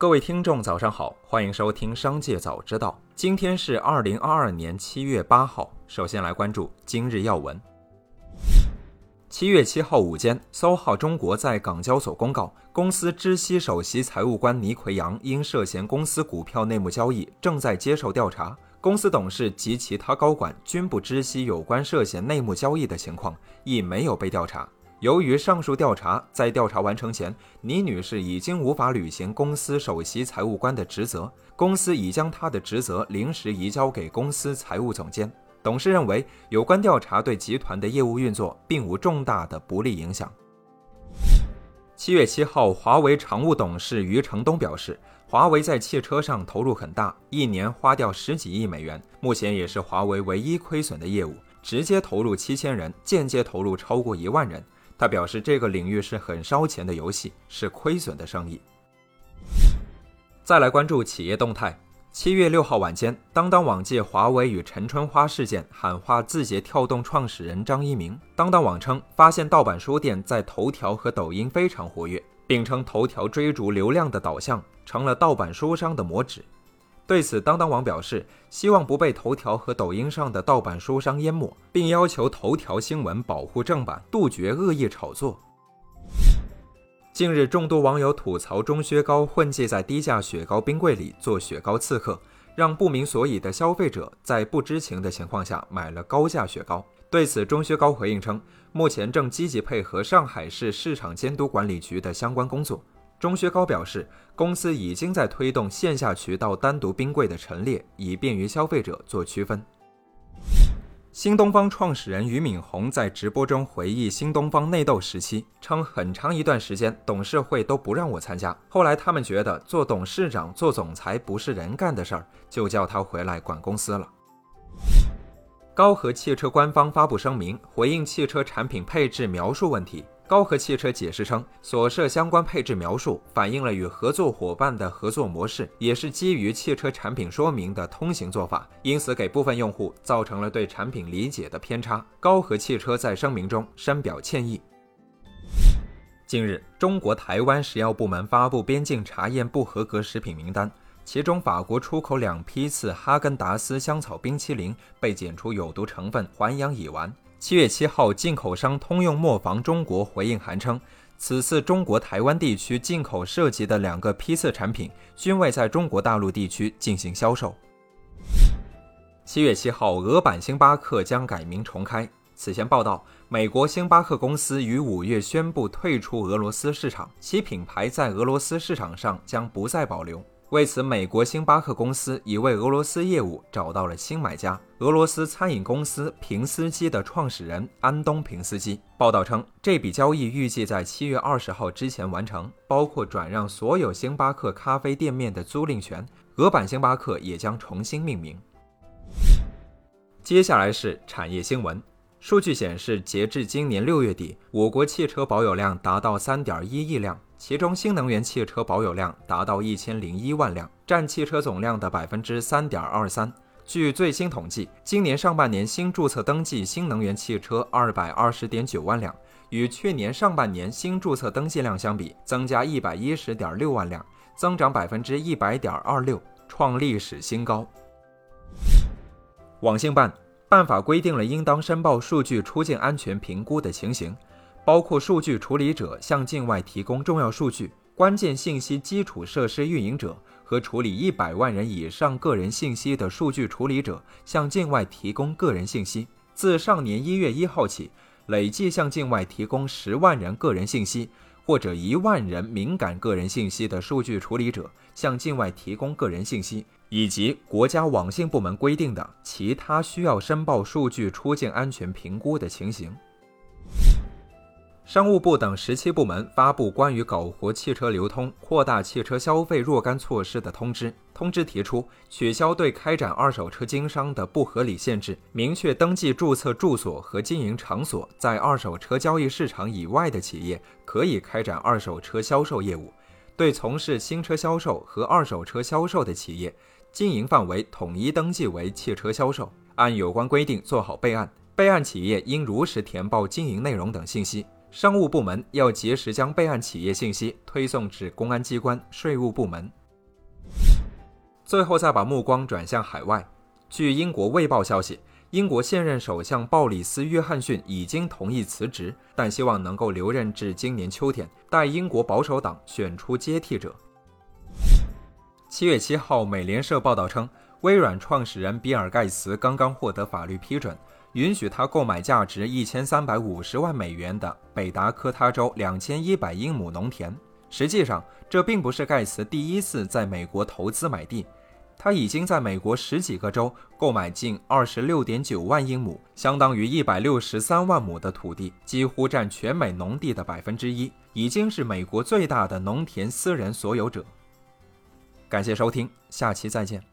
各位听众，早上好，欢迎收听《商界早知道》。今天是二零二二年七月八号。首先来关注今日要闻。七月七号午间，搜号中国在港交所公告，公司知悉首席财务官倪奎阳因涉嫌公司股票内幕交易，正在接受调查。公司董事及其他高管均不知悉有关涉嫌内幕交易的情况，亦没有被调查。由于上述调查在调查完成前，倪女士已经无法履行公司首席财务官的职责，公司已将她的职责临时移交给公司财务总监。董事认为，有关调查对集团的业务运作并无重大的不利影响。七月七号，华为常务董事余承东表示，华为在汽车上投入很大，一年花掉十几亿美元，目前也是华为唯一亏损的业务，直接投入七千人，间接投入超过一万人。他表示，这个领域是很烧钱的游戏，是亏损的生意。再来关注企业动态。七月六号晚间，当当网借华为与陈春花事件喊话字节跳动创始人张一鸣。当当网称，发现盗版书店在头条和抖音非常活跃，并称头条追逐流量的导向成了盗版书商的魔指。对此，当当网表示希望不被头条和抖音上的盗版书商淹没，并要求头条新闻保护正版，杜绝恶意炒作。近日，众多网友吐槽钟薛高混迹在低价雪糕冰柜里做雪糕刺客，让不明所以的消费者在不知情的情况下买了高价雪糕。对此，钟薛高回应称，目前正积极配合上海市市场监督管理局的相关工作。钟薛高表示，公司已经在推动线下渠道单独冰柜的陈列，以便于消费者做区分。新东方创始人俞敏洪在直播中回忆新东方内斗时期，称很长一段时间董事会都不让我参加，后来他们觉得做董事长、做总裁不是人干的事儿，就叫他回来管公司了。高和汽车官方发布声明，回应汽车产品配置描述问题。高和汽车解释称，所涉相关配置描述反映了与合作伙伴的合作模式，也是基于汽车产品说明的通行做法，因此给部分用户造成了对产品理解的偏差。高和汽车在声明中深表歉意。近日，中国台湾食药部门发布边境查验不合格食品名单，其中法国出口两批次哈根达斯香草冰淇淋被检出有毒成分环氧乙烷。七月七号，进口商通用磨坊中国回应函称，此次中国台湾地区进口涉及的两个批次产品均未在中国大陆地区进行销售。七月七号，俄版星巴克将改名重开。此前报道，美国星巴克公司于五月宣布退出俄罗斯市场，其品牌在俄罗斯市场上将不再保留。为此，美国星巴克公司已为俄罗斯业务找到了新买家——俄罗斯餐饮公司平斯基的创始人安东平斯基。报道称，这笔交易预计在七月二十号之前完成，包括转让所有星巴克咖啡店面的租赁权。俄版星巴克也将重新命名。接下来是产业新闻。数据显示，截至今年六月底，我国汽车保有量达到三点一亿辆。其中，新能源汽车保有量达到一千零一万辆，占汽车总量的百分之三点二三。据最新统计，今年上半年新注册登记新能源汽车二百二十点九万辆，与去年上半年新注册登记量相比，增加一百一十点六万辆，增长百分之一百点二六，创历史新高。网信办办法规定了应当申报数据出境安全评估的情形。包括数据处理者向境外提供重要数据、关键信息基础设施运营者和处理一百万人以上个人信息的数据处理者向境外提供个人信息。自上年一月一号起，累计向境外提供十万人个人信息或者一万人敏感个人信息的数据处理者向境外提供个人信息，以及国家网信部门规定的其他需要申报数据出境安全评估的情形。商务部等十七部门发布关于搞活汽车流通、扩大汽车消费若干措施的通知。通知提出，取消对开展二手车经商的不合理限制，明确登记注册住所和经营场所在二手车交易市场以外的企业可以开展二手车销售业务。对从事新车销售和二手车销售的企业，经营范围统一登记为汽车销售，按有关规定做好备案。备案企业应如实填报经营内容等信息。商务部门要及时将备案企业信息推送至公安机关、税务部门。最后再把目光转向海外。据英国《卫报》消息，英国现任首相鲍里斯·约翰逊已经同意辞职，但希望能够留任至今年秋天，待英国保守党选出接替者。七月七号，美联社报道称，微软创始人比尔·盖茨刚刚获得法律批准，允许他购买价值一千三百五十万美元的北达科他州两千一百英亩农田。实际上，这并不是盖茨第一次在美国投资买地，他已经在美国十几个州购买近二十六点九万英亩，相当于一百六十三万亩的土地，几乎占全美农地的百分之一，已经是美国最大的农田私人所有者。感谢收听，下期再见。